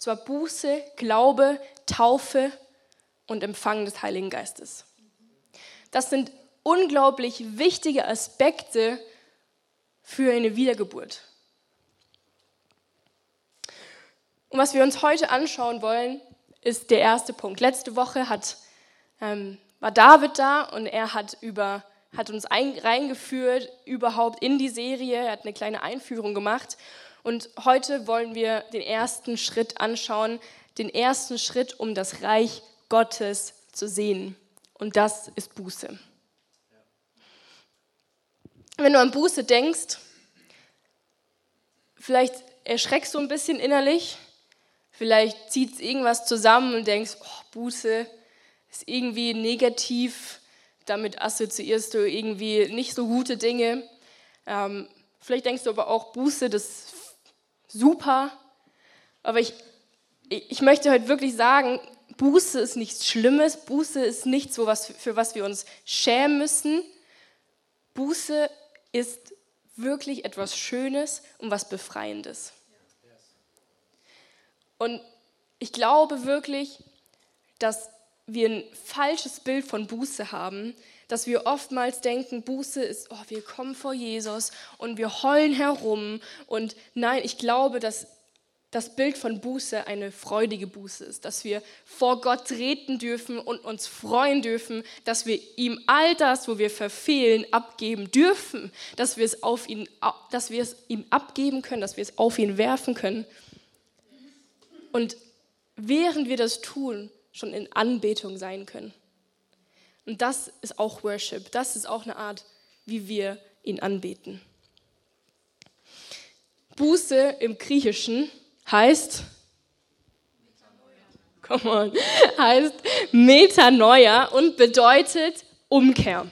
zwar Buße, Glaube, Taufe und Empfang des Heiligen Geistes. Das sind unglaublich wichtige Aspekte für eine Wiedergeburt. Und was wir uns heute anschauen wollen, ist der erste Punkt. Letzte Woche hat, ähm, war David da und er hat, über, hat uns ein, reingeführt überhaupt in die Serie. Er hat eine kleine Einführung gemacht. Und heute wollen wir den ersten Schritt anschauen, den ersten Schritt, um das Reich Gottes zu sehen. Und das ist Buße. Wenn du an Buße denkst, vielleicht erschreckst du ein bisschen innerlich, vielleicht zieht es irgendwas zusammen und denkst, oh, Buße ist irgendwie negativ, damit assoziierst du irgendwie nicht so gute Dinge. Ähm, vielleicht denkst du aber auch, Buße, das super, aber ich, ich möchte heute wirklich sagen, Buße ist nichts Schlimmes, Buße ist nichts, für was, für was wir uns schämen müssen. Buße ist wirklich etwas Schönes und was Befreiendes. Und ich glaube wirklich, dass wir ein falsches Bild von Buße haben, dass wir oftmals denken, Buße ist, oh, wir kommen vor Jesus und wir heulen herum. Und nein, ich glaube, dass das Bild von Buße eine freudige Buße ist, dass wir vor Gott treten dürfen und uns freuen dürfen, dass wir ihm all das, wo wir verfehlen, abgeben dürfen, dass wir es auf ihn, dass wir es ihm abgeben können, dass wir es auf ihn werfen können. Und während wir das tun, schon in Anbetung sein können. Und das ist auch Worship, das ist auch eine Art, wie wir ihn anbeten. Buße im Griechischen heißt, come on, heißt Metanoia und bedeutet Umkehr.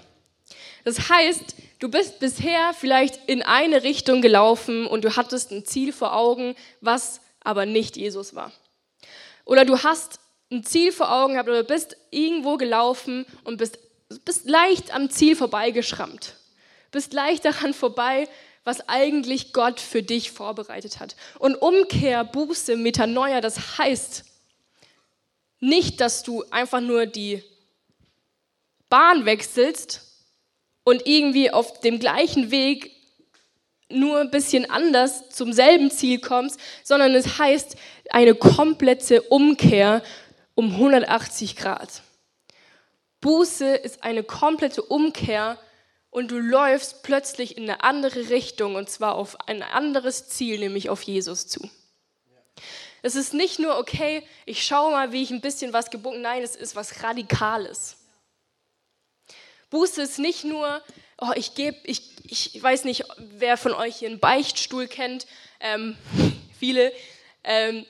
Das heißt, du bist bisher vielleicht in eine Richtung gelaufen und du hattest ein Ziel vor Augen, was aber nicht Jesus war. Oder du hast ein Ziel vor Augen gehabt oder bist irgendwo gelaufen und bist, bist leicht am Ziel vorbeigeschrammt. Bist leicht daran vorbei, was eigentlich Gott für dich vorbereitet hat. Und Umkehr, Buße, Metanoia, das heißt nicht, dass du einfach nur die Bahn wechselst und irgendwie auf dem gleichen Weg nur ein bisschen anders zum selben Ziel kommst, sondern es heißt eine komplette Umkehr um 180 Grad. Buße ist eine komplette Umkehr und du läufst plötzlich in eine andere Richtung und zwar auf ein anderes Ziel, nämlich auf Jesus zu. Es ist nicht nur, okay, ich schaue mal, wie ich ein bisschen was gebunden, nein, es ist was Radikales. Buße ist nicht nur, oh, ich gebe, ich, ich weiß nicht, wer von euch hier einen Beichtstuhl kennt, ähm, viele. Ähm,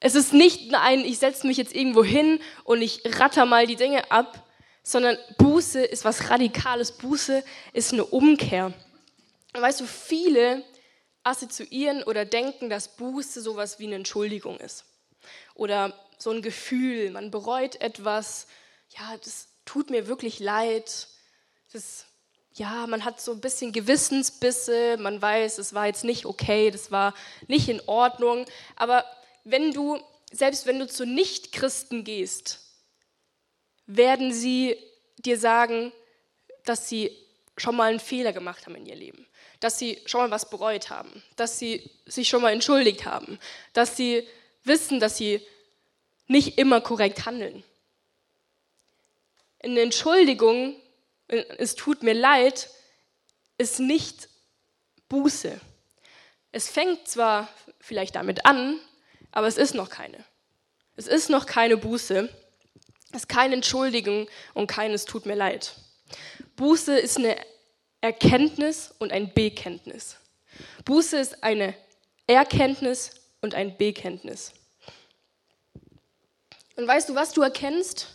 es ist nicht ein, ich setze mich jetzt irgendwo hin und ich ratter mal die Dinge ab, sondern Buße ist was Radikales. Buße ist eine Umkehr. Und weißt du, viele assoziieren oder denken, dass Buße sowas wie eine Entschuldigung ist. Oder so ein Gefühl, man bereut etwas, ja, das tut mir wirklich leid. Das, ja, man hat so ein bisschen Gewissensbisse, man weiß, es war jetzt nicht okay, das war nicht in Ordnung. Aber wenn du, selbst wenn du zu Nichtchristen gehst, werden sie dir sagen, dass sie schon mal einen Fehler gemacht haben in ihr Leben, dass sie schon mal was bereut haben, dass sie sich schon mal entschuldigt haben, dass sie wissen, dass sie nicht immer korrekt handeln. Eine Entschuldigung, es tut mir leid, ist nicht Buße. Es fängt zwar vielleicht damit an, aber es ist noch keine. Es ist noch keine Buße. Es ist keine Entschuldigung und keines tut mir leid. Buße ist eine Erkenntnis und ein Bekenntnis. Buße ist eine Erkenntnis und ein Bekenntnis. Und weißt du, was du erkennst?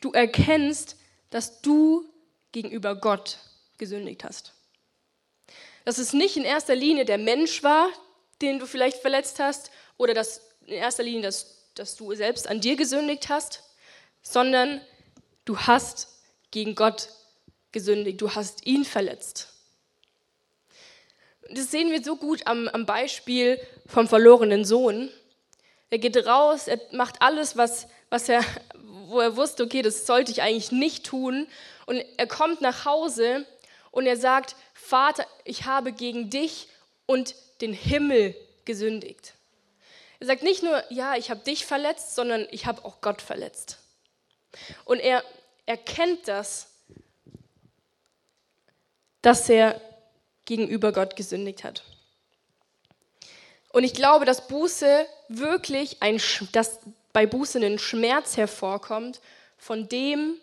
Du erkennst, dass du gegenüber Gott gesündigt hast. Dass es nicht in erster Linie der Mensch war, den du vielleicht verletzt hast, oder dass in erster Linie, dass dass du selbst an dir gesündigt hast, sondern du hast gegen Gott gesündigt, du hast ihn verletzt. Das sehen wir so gut am, am Beispiel vom verlorenen Sohn. Er geht raus, er macht alles, was, was er, wo er wusste, okay, das sollte ich eigentlich nicht tun. Und er kommt nach Hause und er sagt, Vater, ich habe gegen dich und den Himmel gesündigt. Er sagt nicht nur, ja, ich habe dich verletzt, sondern ich habe auch Gott verletzt. Und er erkennt das, dass er gegenüber Gott gesündigt hat. Und ich glaube, dass Buße wirklich ein, dass bei Buße ein Schmerz hervorkommt von dem,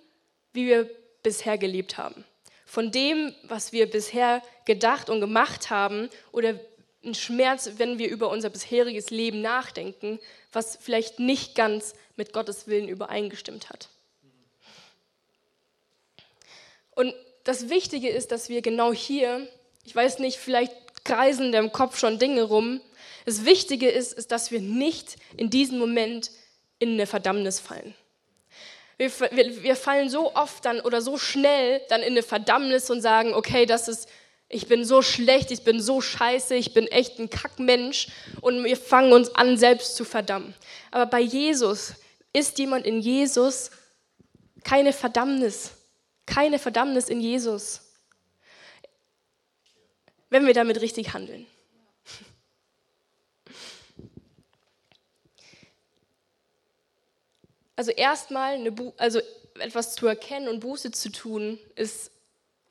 wie wir bisher gelebt haben. Von dem, was wir bisher gedacht und gemacht haben oder ein Schmerz, wenn wir über unser bisheriges Leben nachdenken, was vielleicht nicht ganz mit Gottes Willen übereingestimmt hat. Und das Wichtige ist, dass wir genau hier, ich weiß nicht, vielleicht kreisen deinem Kopf schon Dinge rum. Das Wichtige ist, ist, dass wir nicht in diesem Moment in eine Verdammnis fallen. Wir, wir, wir fallen so oft dann oder so schnell dann in eine Verdammnis und sagen, okay, das ist, ich bin so schlecht, ich bin so scheiße, ich bin echt ein Kackmensch und wir fangen uns an, selbst zu verdammen. Aber bei Jesus ist jemand in Jesus keine Verdammnis, keine Verdammnis in Jesus, wenn wir damit richtig handeln. Also erstmal also etwas zu erkennen und Buße zu tun, ist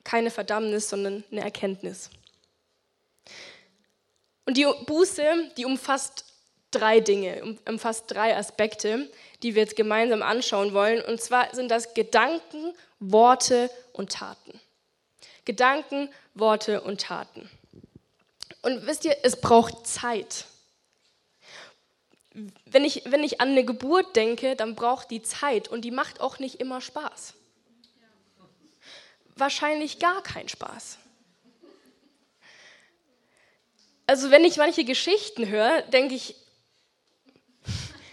keine Verdammnis, sondern eine Erkenntnis. Und die Buße, die umfasst drei Dinge, umfasst drei Aspekte, die wir jetzt gemeinsam anschauen wollen. Und zwar sind das Gedanken, Worte und Taten. Gedanken, Worte und Taten. Und wisst ihr, es braucht Zeit wenn ich, wenn ich an eine Geburt denke, dann braucht die Zeit und die macht auch nicht immer Spaß. Wahrscheinlich gar keinen Spaß. Also wenn ich manche Geschichten höre, denke ich,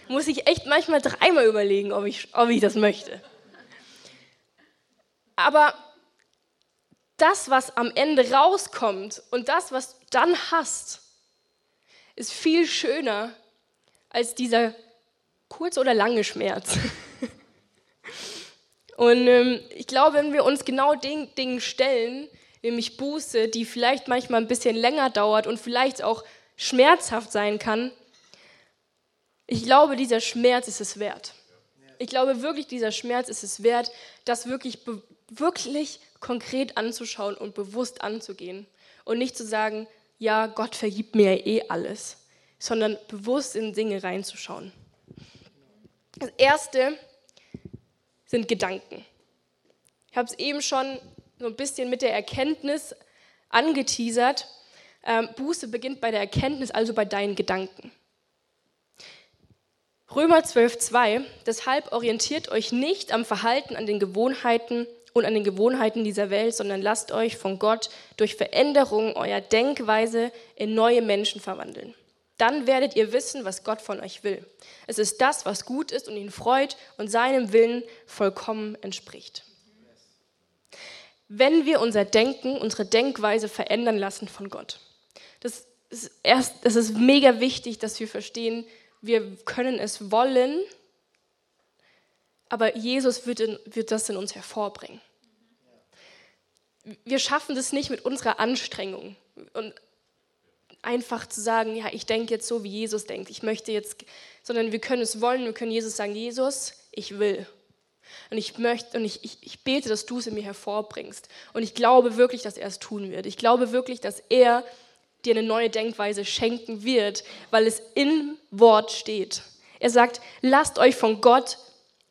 muss ich echt manchmal dreimal überlegen, ob ich, ob ich das möchte. Aber das, was am Ende rauskommt und das, was du dann hast, ist viel schöner als dieser kurze oder lange Schmerz. Und ähm, ich glaube, wenn wir uns genau den Dingen stellen, nämlich Buße, die vielleicht manchmal ein bisschen länger dauert und vielleicht auch schmerzhaft sein kann, ich glaube, dieser Schmerz ist es wert. Ich glaube wirklich, dieser Schmerz ist es wert, das wirklich, wirklich konkret anzuschauen und bewusst anzugehen. Und nicht zu sagen, ja, Gott vergibt mir eh alles sondern bewusst in Dinge reinzuschauen. Das erste sind Gedanken. Ich habe es eben schon so ein bisschen mit der Erkenntnis angeteasert. Ähm, Buße beginnt bei der Erkenntnis, also bei deinen Gedanken. Römer 12,2 Deshalb orientiert euch nicht am Verhalten, an den Gewohnheiten und an den Gewohnheiten dieser Welt, sondern lasst euch von Gott durch Veränderung eurer Denkweise in neue Menschen verwandeln. Dann werdet ihr wissen, was Gott von euch will. Es ist das, was gut ist und ihn freut und seinem Willen vollkommen entspricht. Wenn wir unser Denken, unsere Denkweise verändern lassen von Gott. Das ist, erst, das ist mega wichtig, dass wir verstehen, wir können es wollen, aber Jesus wird, in, wird das in uns hervorbringen. Wir schaffen das nicht mit unserer Anstrengung. Und einfach zu sagen, ja, ich denke jetzt so, wie Jesus denkt. Ich möchte jetzt, sondern wir können es wollen, wir können Jesus sagen, Jesus, ich will. Und ich möchte und ich, ich, ich bete, dass du es in mir hervorbringst. Und ich glaube wirklich, dass er es tun wird. Ich glaube wirklich, dass er dir eine neue Denkweise schenken wird, weil es im Wort steht. Er sagt, lasst euch von Gott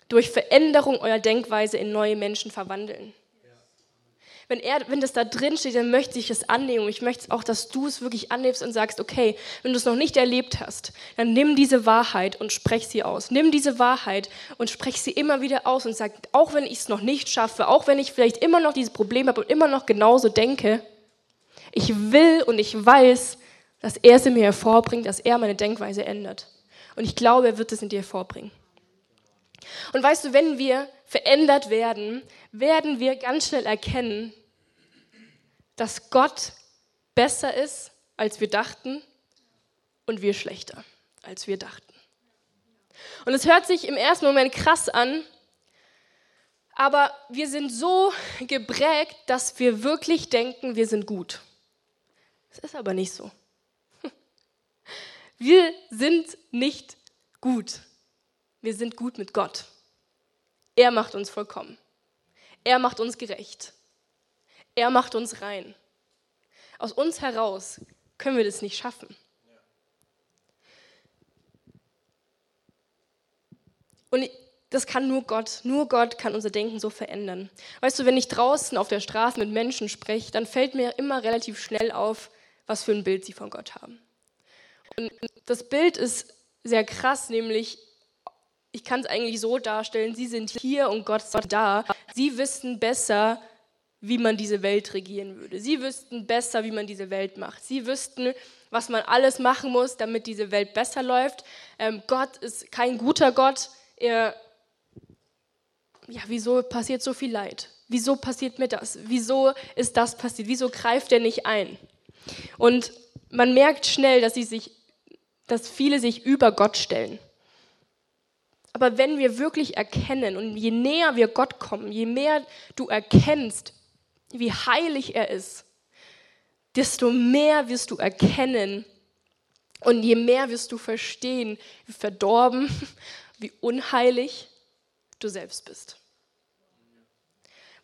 durch Veränderung eurer Denkweise in neue Menschen verwandeln. Wenn, er, wenn das da drin steht, dann möchte ich es annehmen. Ich möchte auch, dass du es wirklich annimmst und sagst, okay, wenn du es noch nicht erlebt hast, dann nimm diese Wahrheit und sprech sie aus. Nimm diese Wahrheit und sprech sie immer wieder aus und sag, auch wenn ich es noch nicht schaffe, auch wenn ich vielleicht immer noch dieses Problem habe und immer noch genauso denke, ich will und ich weiß, dass er es in mir hervorbringt, dass er meine Denkweise ändert. Und ich glaube, er wird es in dir hervorbringen. Und weißt du, wenn wir verändert werden, werden wir ganz schnell erkennen, dass Gott besser ist als wir dachten und wir schlechter, als wir dachten. Und es hört sich im ersten Moment krass an, aber wir sind so geprägt, dass wir wirklich denken, wir sind gut. Es ist aber nicht so. Wir sind nicht gut. Wir sind gut mit Gott. Er macht uns vollkommen. Er macht uns gerecht. Er macht uns rein. Aus uns heraus können wir das nicht schaffen. Und das kann nur Gott. Nur Gott kann unser Denken so verändern. Weißt du, wenn ich draußen auf der Straße mit Menschen spreche, dann fällt mir immer relativ schnell auf, was für ein Bild sie von Gott haben. Und das Bild ist sehr krass, nämlich, ich kann es eigentlich so darstellen, sie sind hier und Gott ist da. Sie wissen besser, wie man diese Welt regieren würde. Sie wüssten besser, wie man diese Welt macht. Sie wüssten, was man alles machen muss, damit diese Welt besser läuft. Ähm, Gott ist kein guter Gott. Er, ja, wieso passiert so viel Leid? Wieso passiert mir das? Wieso ist das passiert? Wieso greift er nicht ein? Und man merkt schnell, dass, sich, dass viele sich über Gott stellen. Aber wenn wir wirklich erkennen und je näher wir Gott kommen, je mehr du erkennst, wie heilig er ist, desto mehr wirst du erkennen und je mehr wirst du verstehen, wie verdorben, wie unheilig du selbst bist.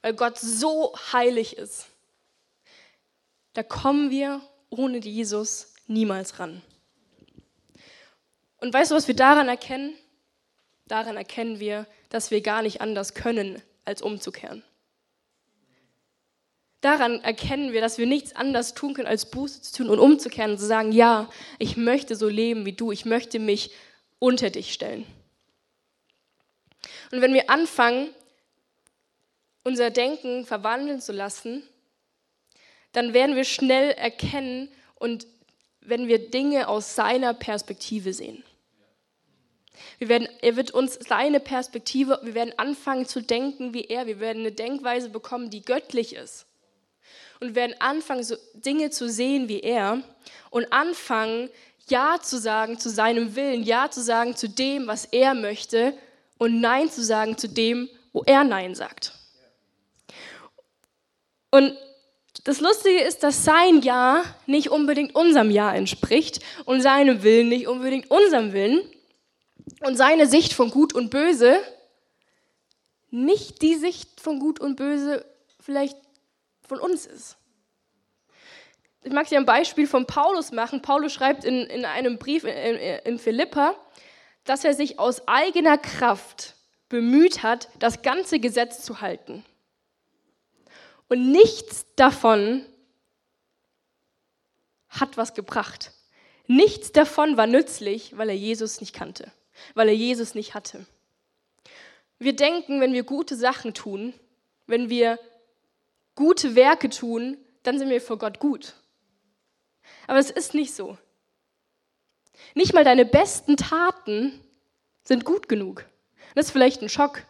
Weil Gott so heilig ist, da kommen wir ohne Jesus niemals ran. Und weißt du, was wir daran erkennen? Daran erkennen wir, dass wir gar nicht anders können, als umzukehren. Daran erkennen wir, dass wir nichts anderes tun können, als Buße zu tun und umzukehren und zu sagen, ja, ich möchte so leben wie du, ich möchte mich unter dich stellen. Und wenn wir anfangen, unser Denken verwandeln zu lassen, dann werden wir schnell erkennen und wenn wir Dinge aus seiner Perspektive sehen. Wir werden, er wird uns seine Perspektive, wir werden anfangen zu denken wie er, wir werden eine Denkweise bekommen, die göttlich ist. Und werden anfangen, so Dinge zu sehen wie er und anfangen, Ja zu sagen zu seinem Willen, Ja zu sagen zu dem, was er möchte und Nein zu sagen zu dem, wo er Nein sagt. Und das Lustige ist, dass sein Ja nicht unbedingt unserem Ja entspricht und seinem Willen nicht unbedingt unserem Willen und seine Sicht von Gut und Böse nicht die Sicht von Gut und Böse vielleicht von uns ist. Ich mag dir ein Beispiel von Paulus machen. Paulus schreibt in, in einem Brief in, in Philippa, dass er sich aus eigener Kraft bemüht hat, das ganze Gesetz zu halten. Und nichts davon hat was gebracht. Nichts davon war nützlich, weil er Jesus nicht kannte, weil er Jesus nicht hatte. Wir denken, wenn wir gute Sachen tun, wenn wir gute Werke tun, dann sind wir vor Gott gut. Aber es ist nicht so. Nicht mal deine besten Taten sind gut genug. Das ist vielleicht ein Schock.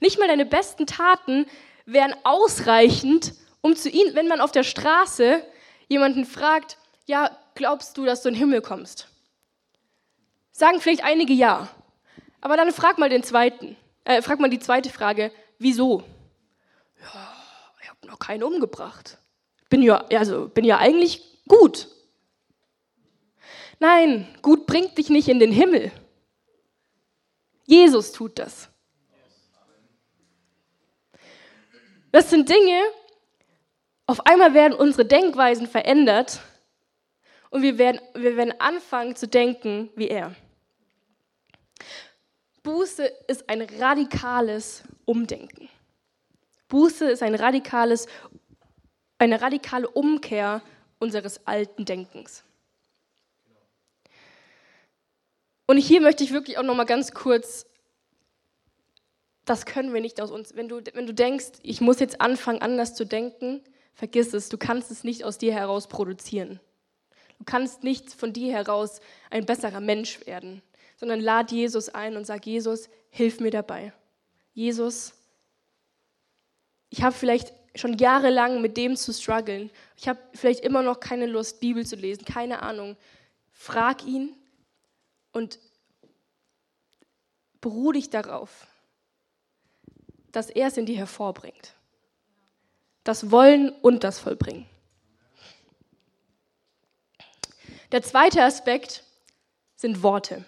Nicht mal deine besten Taten wären ausreichend, um zu ihnen, wenn man auf der Straße jemanden fragt, ja, glaubst du, dass du in den Himmel kommst? Sagen vielleicht einige ja. Aber dann frag mal den zweiten, äh, frag mal die zweite Frage, wieso? Ja, ich habe noch keinen umgebracht. Bin ja, also bin ja eigentlich gut. Nein, gut bringt dich nicht in den Himmel. Jesus tut das. Das sind Dinge, auf einmal werden unsere Denkweisen verändert und wir werden, wir werden anfangen zu denken wie er. Buße ist ein radikales Umdenken. Buße ist ein radikales, eine radikale Umkehr unseres alten Denkens. Und hier möchte ich wirklich auch noch mal ganz kurz, das können wir nicht aus uns. Wenn du, wenn du denkst, ich muss jetzt anfangen, anders zu denken, vergiss es, du kannst es nicht aus dir heraus produzieren. Du kannst nicht von dir heraus ein besserer Mensch werden, sondern lad Jesus ein und sag, Jesus, hilf mir dabei. Jesus, ich habe vielleicht schon jahrelang mit dem zu strugglen. Ich habe vielleicht immer noch keine Lust, Bibel zu lesen, keine Ahnung. Frag ihn und beruh dich darauf, dass er es in dir hervorbringt. Das Wollen und das Vollbringen. Der zweite Aspekt sind Worte.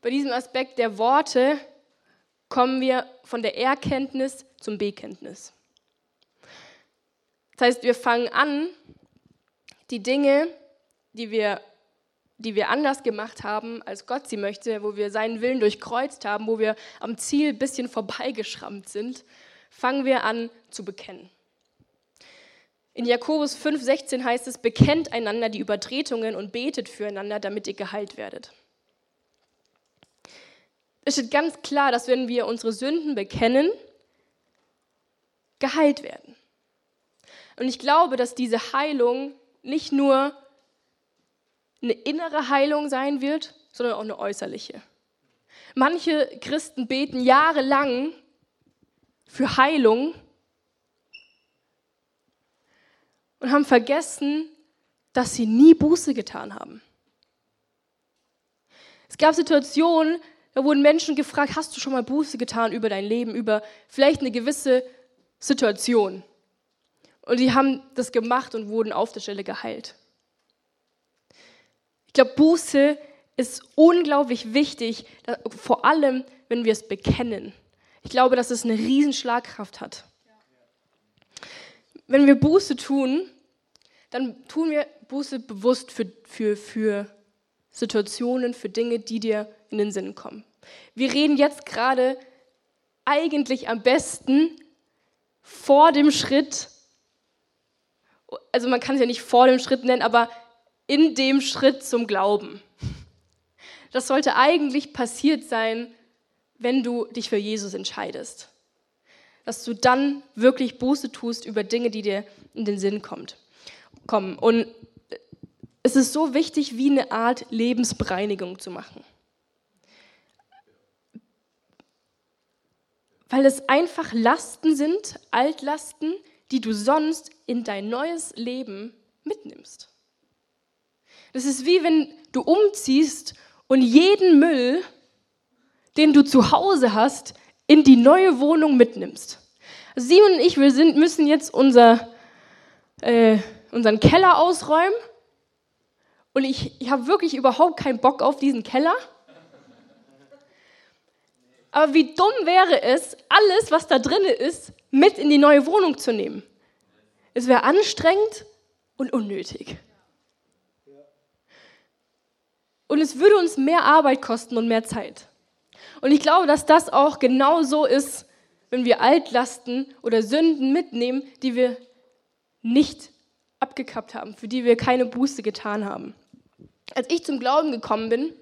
Bei diesem Aspekt der Worte kommen wir von der Erkenntnis zum Bekenntnis. Das heißt, wir fangen an, die Dinge, die wir, die wir anders gemacht haben, als Gott sie möchte, wo wir seinen Willen durchkreuzt haben, wo wir am Ziel ein bisschen vorbeigeschrammt sind, fangen wir an zu bekennen. In Jakobus 5,16 heißt es: Bekennt einander die Übertretungen und betet füreinander, damit ihr geheilt werdet. Es steht ganz klar, dass wenn wir unsere Sünden bekennen, geheilt werden. Und ich glaube, dass diese Heilung nicht nur eine innere Heilung sein wird, sondern auch eine äußerliche. Manche Christen beten jahrelang für Heilung und haben vergessen, dass sie nie Buße getan haben. Es gab Situationen, da wurden Menschen gefragt, hast du schon mal Buße getan über dein Leben, über vielleicht eine gewisse Situation? Und die haben das gemacht und wurden auf der Stelle geheilt. Ich glaube, Buße ist unglaublich wichtig, vor allem, wenn wir es bekennen. Ich glaube, dass es eine riesen Schlagkraft hat. Wenn wir Buße tun, dann tun wir Buße bewusst für, für, für Situationen, für Dinge, die dir in den Sinn kommen. Wir reden jetzt gerade eigentlich am besten vor dem Schritt, also man kann es ja nicht vor dem Schritt nennen, aber in dem Schritt zum Glauben. Das sollte eigentlich passiert sein, wenn du dich für Jesus entscheidest. Dass du dann wirklich Buße tust über Dinge, die dir in den Sinn kommt kommen. Und es ist so wichtig, wie eine Art Lebensbereinigung zu machen. Weil es einfach Lasten sind, Altlasten, die du sonst in dein neues Leben mitnimmst. Das ist wie wenn du umziehst und jeden Müll, den du zu Hause hast, in die neue Wohnung mitnimmst. Simon und ich, wir sind, müssen jetzt unser äh, unseren Keller ausräumen. Und ich, ich habe wirklich überhaupt keinen Bock auf diesen Keller. Aber wie dumm wäre es, alles, was da drin ist, mit in die neue Wohnung zu nehmen? Es wäre anstrengend und unnötig. Und es würde uns mehr Arbeit kosten und mehr Zeit. Und ich glaube, dass das auch genau so ist, wenn wir Altlasten oder Sünden mitnehmen, die wir nicht abgekappt haben, für die wir keine Buße getan haben. Als ich zum Glauben gekommen bin,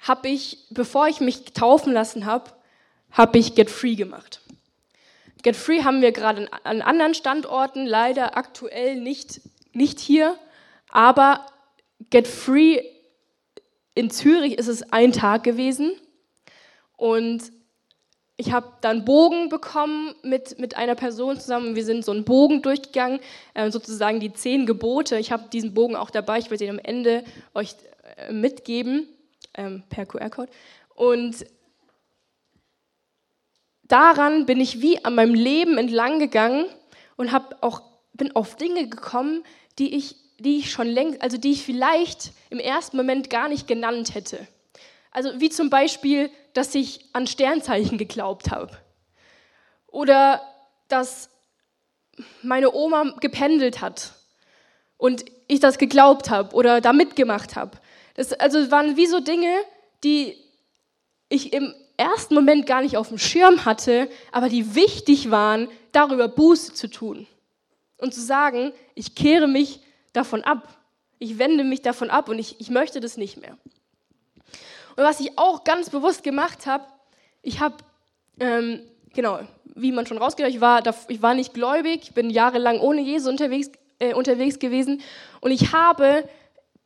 habe ich, bevor ich mich taufen lassen habe, habe ich Get Free gemacht. Get Free haben wir gerade an anderen Standorten, leider aktuell nicht, nicht hier, aber Get Free in Zürich ist es ein Tag gewesen und ich habe dann Bogen bekommen mit, mit einer Person zusammen. Wir sind so einen Bogen durchgegangen, äh, sozusagen die zehn Gebote. Ich habe diesen Bogen auch dabei. Ich werde ihn am Ende euch äh, mitgeben ähm, per QR-Code. Und daran bin ich wie an meinem Leben entlang gegangen und habe auch bin auf Dinge gekommen, die ich, die ich schon längst, also die ich vielleicht im ersten Moment gar nicht genannt hätte. Also wie zum Beispiel, dass ich an Sternzeichen geglaubt habe. Oder dass meine Oma gependelt hat und ich das geglaubt habe oder da mitgemacht habe. Das also waren wie so Dinge, die ich im ersten Moment gar nicht auf dem Schirm hatte, aber die wichtig waren, darüber Buße zu tun und zu sagen, ich kehre mich davon ab, ich wende mich davon ab und ich, ich möchte das nicht mehr. Und was ich auch ganz bewusst gemacht habe, ich habe, ähm, genau, wie man schon rausgehört, ich war, ich war nicht gläubig, bin jahrelang ohne Jesus unterwegs, äh, unterwegs gewesen und ich habe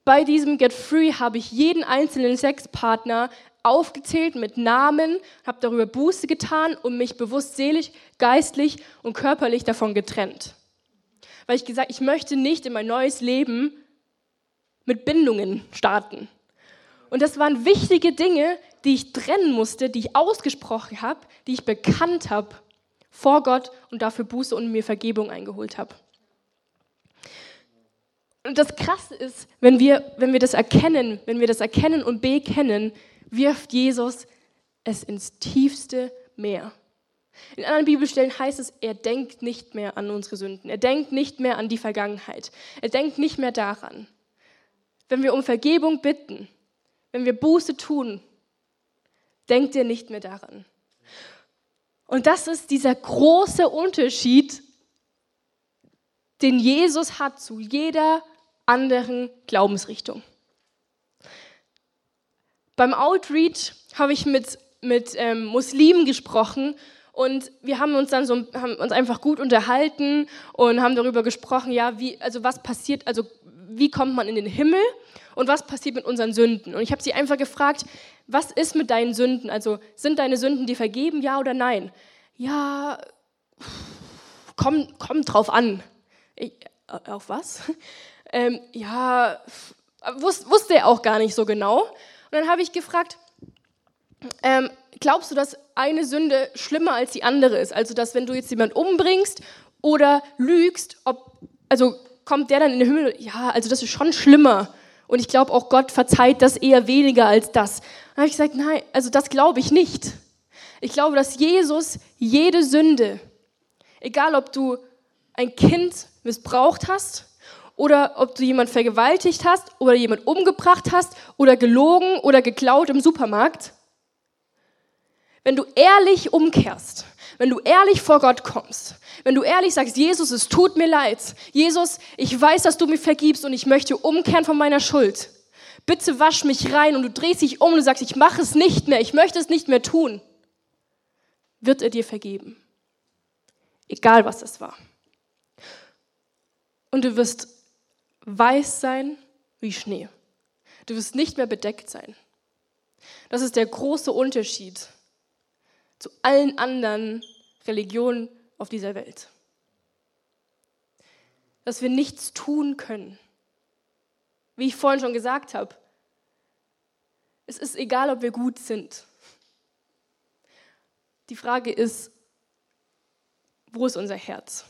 bei diesem Get Free habe ich jeden einzelnen Sexpartner aufgezählt mit Namen, habe darüber Buße getan und mich bewusst seelisch, geistlich und körperlich davon getrennt. Weil ich gesagt, ich möchte nicht in mein neues Leben mit Bindungen starten. Und das waren wichtige Dinge, die ich trennen musste, die ich ausgesprochen habe, die ich bekannt habe vor Gott und dafür Buße und mir Vergebung eingeholt habe. Und das Krasse ist, wenn wir, wenn wir das erkennen, wenn wir das erkennen und bekennen, wirft Jesus es ins tiefste Meer. In anderen Bibelstellen heißt es, er denkt nicht mehr an unsere Sünden. Er denkt nicht mehr an die Vergangenheit. Er denkt nicht mehr daran. Wenn wir um Vergebung bitten, wenn wir Buße tun, denkt er nicht mehr daran. Und das ist dieser große Unterschied, den Jesus hat zu jeder anderen Glaubensrichtung. Beim Outreach habe ich mit, mit ähm, Muslimen gesprochen und wir haben uns dann so haben uns einfach gut unterhalten und haben darüber gesprochen, ja, wie, also was passiert, also wie kommt man in den Himmel und was passiert mit unseren Sünden. Und ich habe sie einfach gefragt, was ist mit deinen Sünden? Also sind deine Sünden dir vergeben, ja oder nein? Ja, komm, komm drauf an. Ich, äh, auf was? Ähm, ja, wus, wusste er auch gar nicht so genau. Und dann habe ich gefragt, ähm, glaubst du, dass eine Sünde schlimmer als die andere ist? Also, dass wenn du jetzt jemanden umbringst oder lügst, ob, also kommt der dann in den Himmel? Ja, also das ist schon schlimmer. Und ich glaube auch, Gott verzeiht das eher weniger als das. Dann habe ich gesagt, nein, also das glaube ich nicht. Ich glaube, dass Jesus jede Sünde, egal ob du ein Kind missbraucht hast oder ob du jemand vergewaltigt hast oder jemand umgebracht hast oder gelogen oder geklaut im Supermarkt, wenn du ehrlich umkehrst, wenn du ehrlich vor Gott kommst, wenn du ehrlich sagst, Jesus, es tut mir leid, Jesus, ich weiß, dass du mir vergibst und ich möchte umkehren von meiner Schuld. Bitte wasch mich rein und du drehst dich um und du sagst, ich mache es nicht mehr, ich möchte es nicht mehr tun, wird er dir vergeben. Egal was es war. Und du wirst weiß sein wie Schnee. Du wirst nicht mehr bedeckt sein. Das ist der große Unterschied zu allen anderen Religionen auf dieser Welt. Dass wir nichts tun können. Wie ich vorhin schon gesagt habe, es ist egal, ob wir gut sind. Die Frage ist, wo ist unser Herz?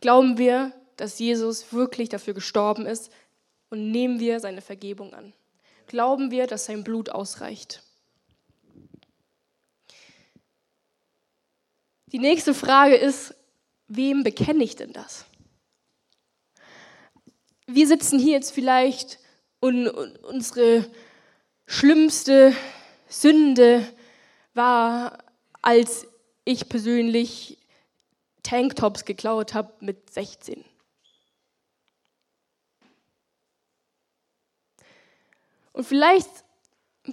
Glauben wir, dass Jesus wirklich dafür gestorben ist und nehmen wir seine Vergebung an? Glauben wir, dass sein Blut ausreicht? Die nächste Frage ist, wem bekenne ich denn das? Wir sitzen hier jetzt vielleicht und, unsere schlimmste Sünde war, als ich persönlich Tanktops geklaut habe mit 16. Und vielleicht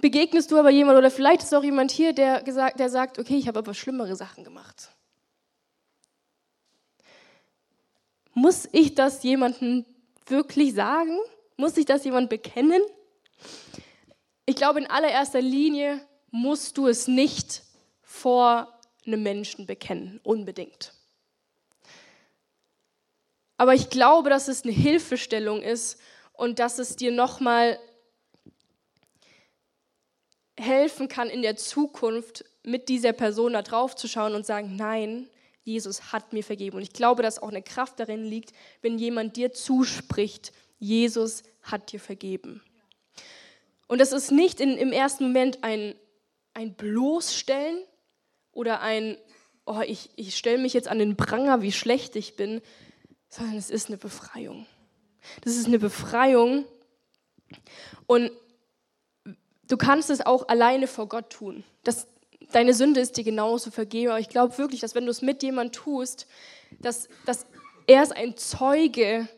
begegnest du aber jemand oder vielleicht ist auch jemand hier, der, gesagt, der sagt, okay, ich habe aber schlimmere Sachen gemacht. Muss ich das jemandem wirklich sagen? Muss ich das jemand bekennen? Ich glaube, in allererster Linie musst du es nicht vor einem Menschen bekennen, unbedingt. Aber ich glaube, dass es eine Hilfestellung ist und dass es dir nochmal helfen kann, in der Zukunft mit dieser Person da drauf zu schauen und sagen, nein, Jesus hat mir vergeben. Und ich glaube, dass auch eine Kraft darin liegt, wenn jemand dir zuspricht, Jesus hat dir vergeben. Und das ist nicht in, im ersten Moment ein, ein Bloßstellen oder ein, oh, ich, ich stelle mich jetzt an den Pranger, wie schlecht ich bin, sondern es ist eine Befreiung. Das ist eine Befreiung. Und du kannst es auch alleine vor Gott tun. Das, deine Sünde ist dir genauso vergeben. Aber ich glaube wirklich, dass wenn du es mit jemandem tust, dass, dass er ist ein Zeuge,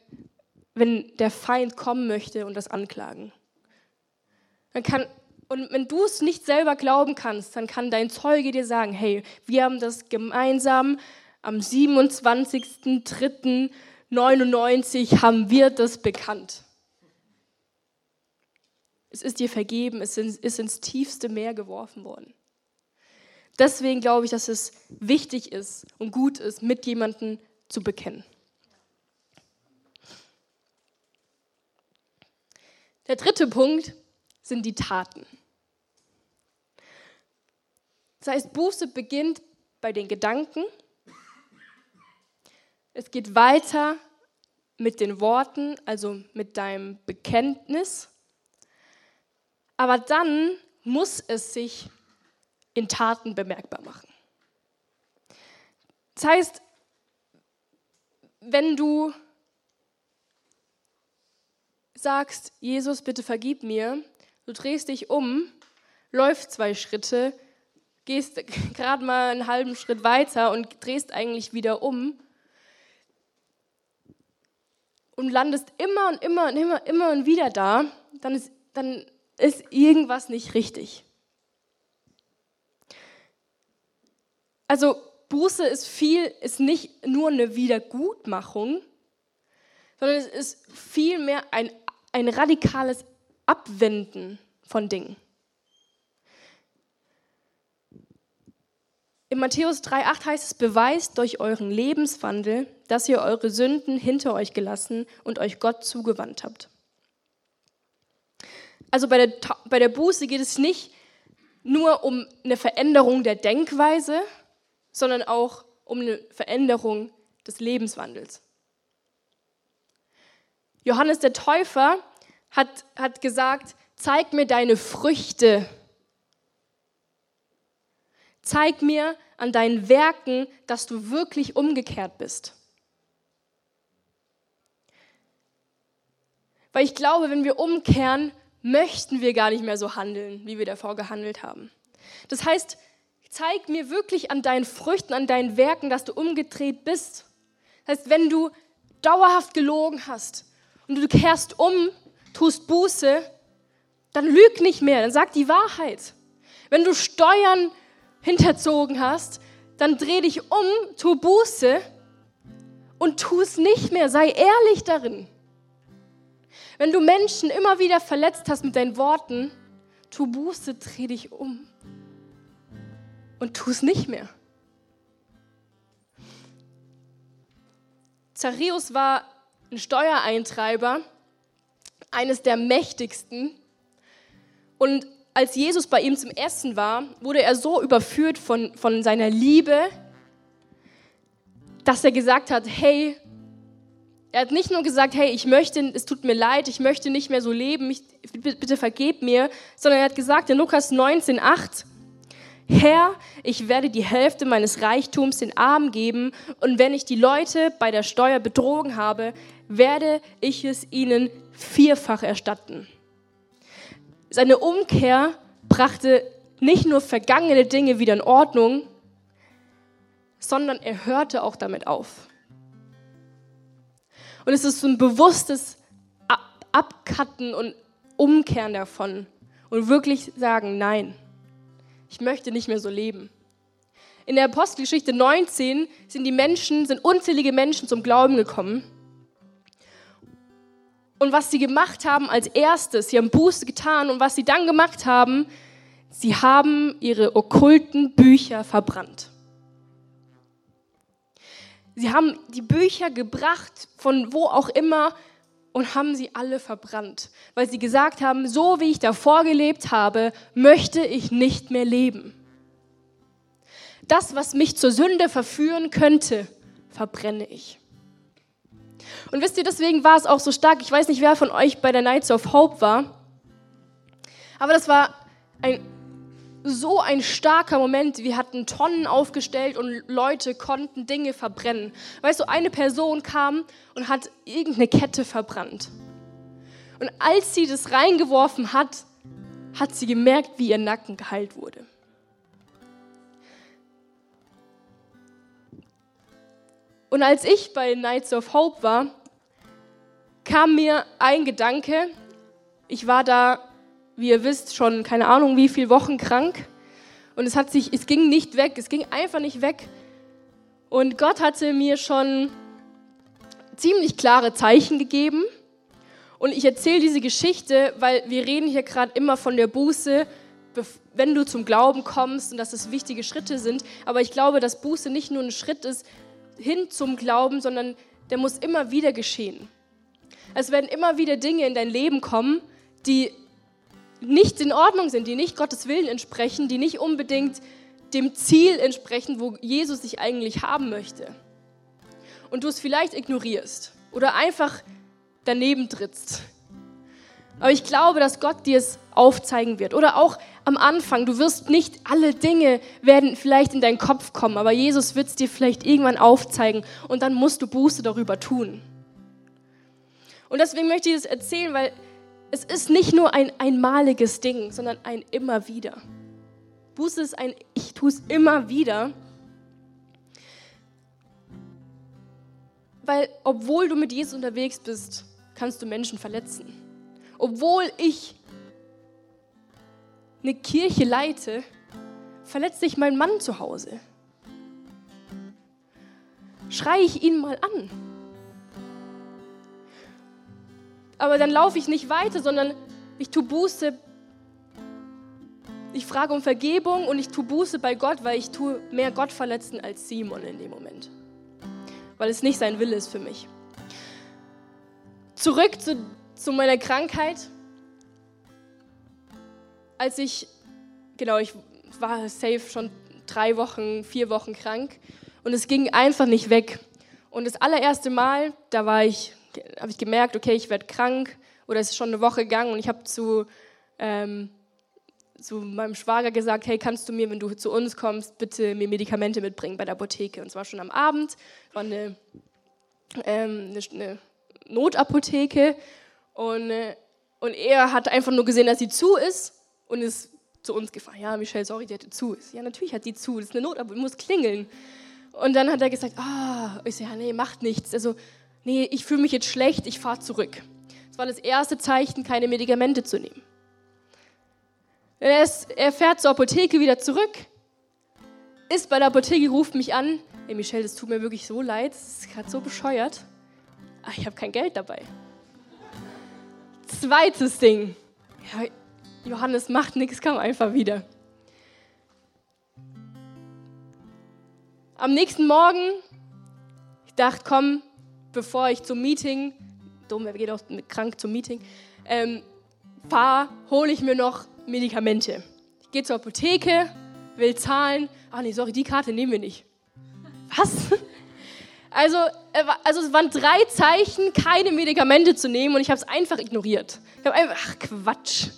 wenn der Feind kommen möchte und das anklagen. Dann kann, und wenn du es nicht selber glauben kannst, dann kann dein Zeuge dir sagen, hey, wir haben das gemeinsam am 27.03.99 haben wir das bekannt. Es ist dir vergeben, es ist ins tiefste Meer geworfen worden. Deswegen glaube ich, dass es wichtig ist und gut ist, mit jemandem zu bekennen. Der dritte Punkt sind die Taten. Das heißt, Buße beginnt bei den Gedanken. Es geht weiter mit den Worten, also mit deinem Bekenntnis. Aber dann muss es sich in Taten bemerkbar machen. Das heißt, wenn du sagst, Jesus, bitte vergib mir, du drehst dich um, läufst zwei Schritte, gehst gerade mal einen halben Schritt weiter und drehst eigentlich wieder um und landest immer und immer und immer, immer und wieder da, dann ist, dann ist irgendwas nicht richtig. Also Buße ist viel, ist nicht nur eine Wiedergutmachung, sondern es ist vielmehr ein, ein radikales Abwenden von Dingen. In Matthäus 3,8 heißt es, beweist durch euren Lebenswandel, dass ihr eure Sünden hinter euch gelassen und euch Gott zugewandt habt. Also bei der, bei der Buße geht es nicht nur um eine Veränderung der Denkweise, sondern auch um eine Veränderung des Lebenswandels. Johannes der Täufer hat, hat gesagt, zeig mir deine Früchte Zeig mir an deinen Werken, dass du wirklich umgekehrt bist. Weil ich glaube, wenn wir umkehren, möchten wir gar nicht mehr so handeln, wie wir davor gehandelt haben. Das heißt, zeig mir wirklich an deinen Früchten, an deinen Werken, dass du umgedreht bist. Das heißt, wenn du dauerhaft gelogen hast und du kehrst um, tust Buße, dann lüg nicht mehr, dann sag die Wahrheit. Wenn du Steuern hinterzogen hast, dann dreh dich um, tu Buße und tu es nicht mehr. Sei ehrlich darin. Wenn du Menschen immer wieder verletzt hast mit deinen Worten, tu Buße, dreh dich um und tu es nicht mehr. Zachäus war ein Steuereintreiber, eines der mächtigsten. Und als Jesus bei ihm zum Essen war, wurde er so überführt von, von seiner Liebe, dass er gesagt hat, hey, er hat nicht nur gesagt, hey, ich möchte, es tut mir leid, ich möchte nicht mehr so leben, ich, bitte vergeb mir, sondern er hat gesagt in Lukas 19, 8, Herr, ich werde die Hälfte meines Reichtums den Armen geben und wenn ich die Leute bei der Steuer betrogen habe, werde ich es ihnen vierfach erstatten. Seine Umkehr brachte nicht nur vergangene Dinge wieder in Ordnung, sondern er hörte auch damit auf. Und es ist so ein bewusstes Abcutten und Umkehren davon und wirklich sagen, nein, ich möchte nicht mehr so leben. In der Apostelgeschichte 19 sind die Menschen, sind unzählige Menschen zum Glauben gekommen. Und was sie gemacht haben als erstes, sie haben Buße getan und was sie dann gemacht haben, sie haben ihre okkulten Bücher verbrannt. Sie haben die Bücher gebracht, von wo auch immer, und haben sie alle verbrannt, weil sie gesagt haben, so wie ich davor gelebt habe, möchte ich nicht mehr leben. Das, was mich zur Sünde verführen könnte, verbrenne ich. Und wisst ihr, deswegen war es auch so stark. Ich weiß nicht, wer von euch bei der Nights of Hope war, aber das war ein, so ein starker Moment. Wir hatten Tonnen aufgestellt und Leute konnten Dinge verbrennen. Weißt du, eine Person kam und hat irgendeine Kette verbrannt. Und als sie das reingeworfen hat, hat sie gemerkt, wie ihr Nacken geheilt wurde. Und als ich bei Nights of Hope war, kam mir ein Gedanke. Ich war da, wie ihr wisst, schon keine Ahnung wie viele Wochen krank. Und es, hat sich, es ging nicht weg, es ging einfach nicht weg. Und Gott hatte mir schon ziemlich klare Zeichen gegeben. Und ich erzähle diese Geschichte, weil wir reden hier gerade immer von der Buße, wenn du zum Glauben kommst und dass es wichtige Schritte sind. Aber ich glaube, dass Buße nicht nur ein Schritt ist hin zum Glauben, sondern der muss immer wieder geschehen. Es werden immer wieder Dinge in dein Leben kommen, die nicht in Ordnung sind, die nicht Gottes Willen entsprechen, die nicht unbedingt dem Ziel entsprechen, wo Jesus dich eigentlich haben möchte. Und du es vielleicht ignorierst oder einfach daneben trittst. Aber ich glaube, dass Gott dir es aufzeigen wird. Oder auch am Anfang, du wirst nicht alle Dinge werden vielleicht in deinen Kopf kommen, aber Jesus wird es dir vielleicht irgendwann aufzeigen und dann musst du Buße darüber tun. Und deswegen möchte ich das erzählen, weil es ist nicht nur ein einmaliges Ding, sondern ein immer wieder. Buße ist ein Ich tue es immer wieder. Weil obwohl du mit Jesus unterwegs bist, kannst du Menschen verletzen. Obwohl ich eine Kirche leite, verletzt sich mein Mann zu Hause. Schreie ich ihn mal an. Aber dann laufe ich nicht weiter, sondern ich tue Buße. Ich frage um Vergebung und ich tue Buße bei Gott, weil ich tue mehr Gott verletzen als Simon in dem Moment. Weil es nicht sein Wille ist für mich. Zurück zu, zu meiner Krankheit. Als ich, genau, ich war safe schon drei Wochen, vier Wochen krank und es ging einfach nicht weg. Und das allererste Mal, da war ich habe ich gemerkt, okay, ich werde krank oder es ist schon eine Woche gegangen und ich habe zu, ähm, zu meinem Schwager gesagt, hey, kannst du mir, wenn du zu uns kommst, bitte mir Medikamente mitbringen bei der Apotheke. Und zwar schon am Abend, war eine, ähm, eine, eine Notapotheke und, äh, und er hat einfach nur gesehen, dass sie zu ist und ist zu uns gefahren. Ja, Michelle, sorry, die hatte zu. Ja, natürlich hat die zu, das ist eine Notapotheke, muss klingeln. Und dann hat er gesagt, ah, ich so, ja, nee, macht nichts. Also nee, ich fühle mich jetzt schlecht, ich fahre zurück. Das war das erste Zeichen, keine Medikamente zu nehmen. Er, ist, er fährt zur Apotheke wieder zurück, ist bei der Apotheke, ruft mich an. Ey, Michelle, das tut mir wirklich so leid, das ist gerade so bescheuert. Ach, ich habe kein Geld dabei. Zweites Ding. Ja, Johannes macht nichts, kam einfach wieder. Am nächsten Morgen, ich dachte, komm, bevor ich zum Meeting, dumm, wer geht auch krank zum Meeting, ähm, fahre, hole ich mir noch Medikamente. Ich gehe zur Apotheke, will zahlen. Ach nee, sorry, die Karte nehmen wir nicht. Was? Also, also es waren drei Zeichen, keine Medikamente zu nehmen und ich habe es einfach ignoriert. Ich habe einfach, ach Quatsch,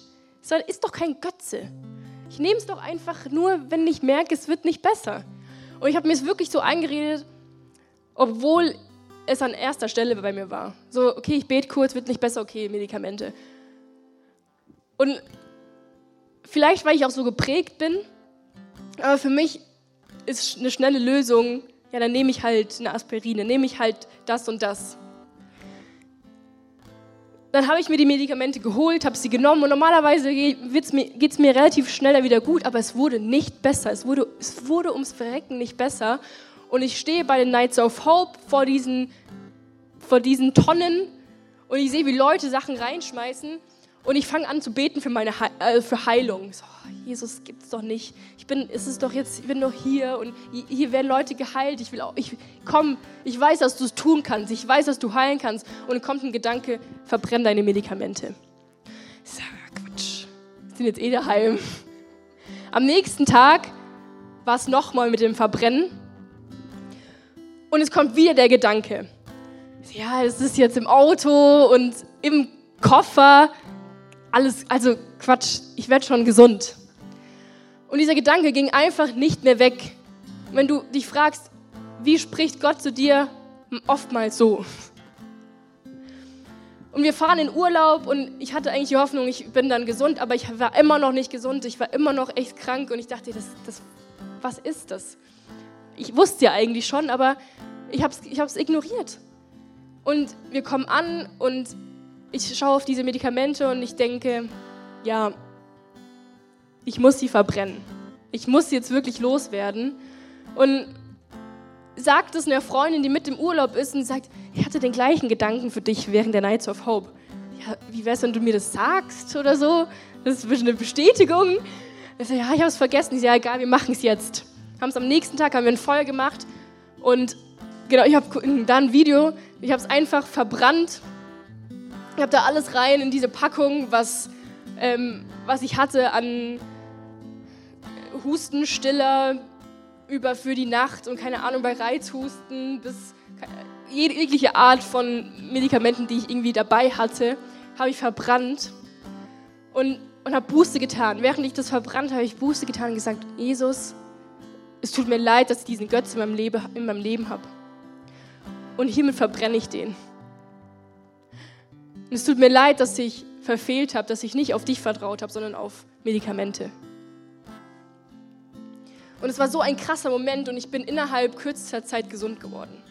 das ist doch kein Götze. Ich nehme es doch einfach nur, wenn ich merke, es wird nicht besser. Und ich habe mir es wirklich so eingeredet, obwohl es an erster Stelle bei mir war. So, okay, ich bete kurz, wird nicht besser, okay, Medikamente. Und vielleicht, weil ich auch so geprägt bin, aber für mich ist eine schnelle Lösung, ja, dann nehme ich halt eine Aspirin, dann nehme ich halt das und das. Dann habe ich mir die Medikamente geholt, habe sie genommen und normalerweise geht es mir, mir relativ schneller wieder gut, aber es wurde nicht besser. Es wurde, es wurde ums Verrecken nicht besser und ich stehe bei den Knights of Hope vor diesen, vor diesen Tonnen und ich sehe, wie Leute Sachen reinschmeißen und ich fange an zu beten für meine He äh, für Heilung. So, oh, Jesus gibt's doch nicht. Ich bin, ist es doch jetzt, ich bin doch hier und hier werden Leute geheilt. Ich will auch, ich komm, ich weiß, dass du es tun kannst. Ich weiß, dass du heilen kannst. Und dann kommt ein Gedanke, verbrenn deine Medikamente. Sage, Quatsch, sind jetzt eh daheim. Am nächsten Tag war es nochmal mit dem Verbrennen. Und es kommt wieder der Gedanke, ja, es ist jetzt im Auto und im Koffer, alles, also Quatsch, ich werde schon gesund. Und dieser Gedanke ging einfach nicht mehr weg. Wenn du dich fragst, wie spricht Gott zu dir? Oftmals so. Und wir fahren in Urlaub und ich hatte eigentlich die Hoffnung, ich bin dann gesund, aber ich war immer noch nicht gesund. Ich war immer noch echt krank und ich dachte, das, das, was ist das? Ich wusste ja eigentlich schon, aber ich habe es ich ignoriert. Und wir kommen an und ich schaue auf diese Medikamente und ich denke, ja, ich muss sie verbrennen. Ich muss sie jetzt wirklich loswerden. Und sagt es einer Freundin, die mit im Urlaub ist und sagt, ich hatte den gleichen Gedanken für dich während der Nights of Hope. ja, wie wäre es, wenn du mir das sagst oder so? Das ist eine Bestätigung. Ich so, ja, ich habe es vergessen. Ich so, ja, egal, wir machen es jetzt. Haben es am nächsten Tag, haben wir ein Feuer gemacht und genau, ich habe da ein Video, ich habe es einfach verbrannt. Ich habe da alles rein in diese Packung, was, ähm, was ich hatte an Hustenstiller über für die Nacht und keine Ahnung, bei Reizhusten bis jegliche Art von Medikamenten, die ich irgendwie dabei hatte, habe ich verbrannt und, und habe Buße getan. Während ich das verbrannt habe, ich Buße getan und gesagt, Jesus, es tut mir leid, dass ich diesen Götz in meinem Leben, in meinem Leben habe. Und hiermit verbrenne ich den. Und es tut mir leid, dass ich verfehlt habe, dass ich nicht auf dich vertraut habe, sondern auf Medikamente. Und es war so ein krasser Moment und ich bin innerhalb kürzester Zeit gesund geworden.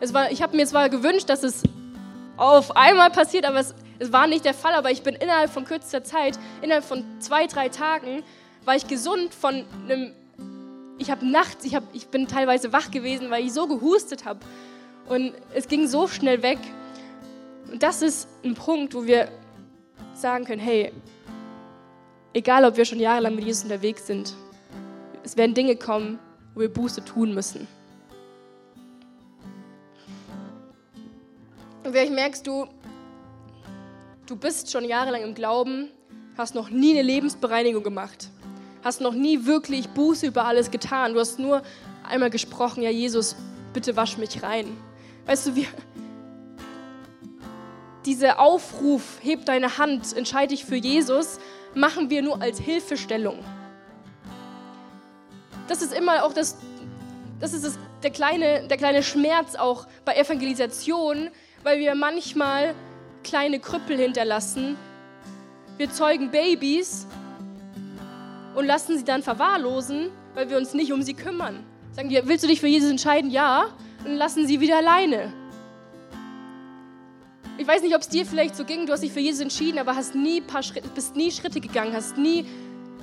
Es war, ich habe mir zwar gewünscht, dass es auf einmal passiert, aber es, es war nicht der Fall. Aber ich bin innerhalb von kürzester Zeit, innerhalb von zwei, drei Tagen, war ich gesund von einem. Ich habe nachts, ich, hab, ich bin teilweise wach gewesen, weil ich so gehustet habe. Und es ging so schnell weg. Und das ist ein Punkt, wo wir sagen können: hey, egal ob wir schon jahrelang mit Jesus unterwegs sind, es werden Dinge kommen, wo wir Buße tun müssen. Und vielleicht merkst du, du bist schon jahrelang im Glauben, hast noch nie eine Lebensbereinigung gemacht, hast noch nie wirklich Buße über alles getan. Du hast nur einmal gesprochen, ja Jesus, bitte wasch mich rein. Weißt du, wir, dieser Aufruf, heb deine Hand, entscheide dich für Jesus, machen wir nur als Hilfestellung das ist immer auch das, das ist das, der, kleine, der kleine Schmerz auch bei Evangelisation, weil wir manchmal kleine Krüppel hinterlassen. Wir zeugen Babys und lassen sie dann verwahrlosen, weil wir uns nicht um sie kümmern. Sagen wir, willst du dich für Jesus entscheiden? Ja. Und lassen sie wieder alleine. Ich weiß nicht, ob es dir vielleicht so ging, du hast dich für Jesus entschieden, aber hast nie paar Schritte, bist nie Schritte gegangen, hast nie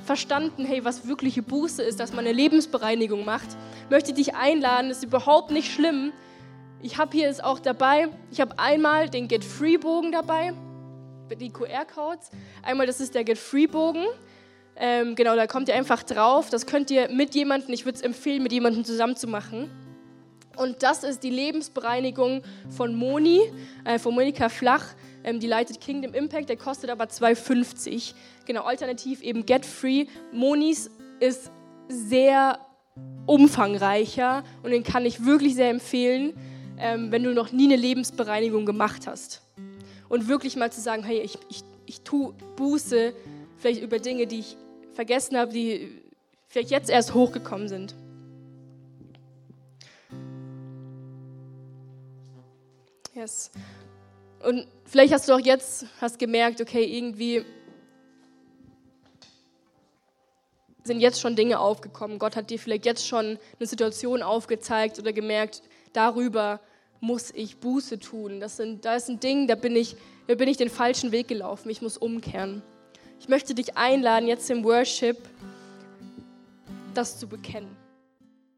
verstanden, hey, was wirkliche Buße ist, dass man eine Lebensbereinigung macht, möchte ich dich einladen, ist überhaupt nicht schlimm. Ich habe hier es auch dabei, ich habe einmal den Get Free Bogen dabei, die QR-Codes. Einmal, das ist der Get Free Bogen. Ähm, genau, da kommt ihr einfach drauf. Das könnt ihr mit jemandem, ich würde es empfehlen, mit jemandem zusammen zu machen. Und das ist die Lebensbereinigung von Moni, äh, von Monika Flach. Ähm, die leitet Kingdom Impact, der kostet aber 2,50. Genau, alternativ eben Get Free. Monis ist sehr umfangreicher und den kann ich wirklich sehr empfehlen, ähm, wenn du noch nie eine Lebensbereinigung gemacht hast. Und wirklich mal zu sagen, hey, ich, ich, ich tue Buße vielleicht über Dinge, die ich vergessen habe, die vielleicht jetzt erst hochgekommen sind. Yes. Und vielleicht hast du auch jetzt hast gemerkt, okay, irgendwie sind jetzt schon Dinge aufgekommen. Gott hat dir vielleicht jetzt schon eine Situation aufgezeigt oder gemerkt, darüber muss ich Buße tun. Das sind, da ist ein Ding, da bin, ich, da bin ich den falschen Weg gelaufen. Ich muss umkehren. Ich möchte dich einladen, jetzt im Worship das zu bekennen.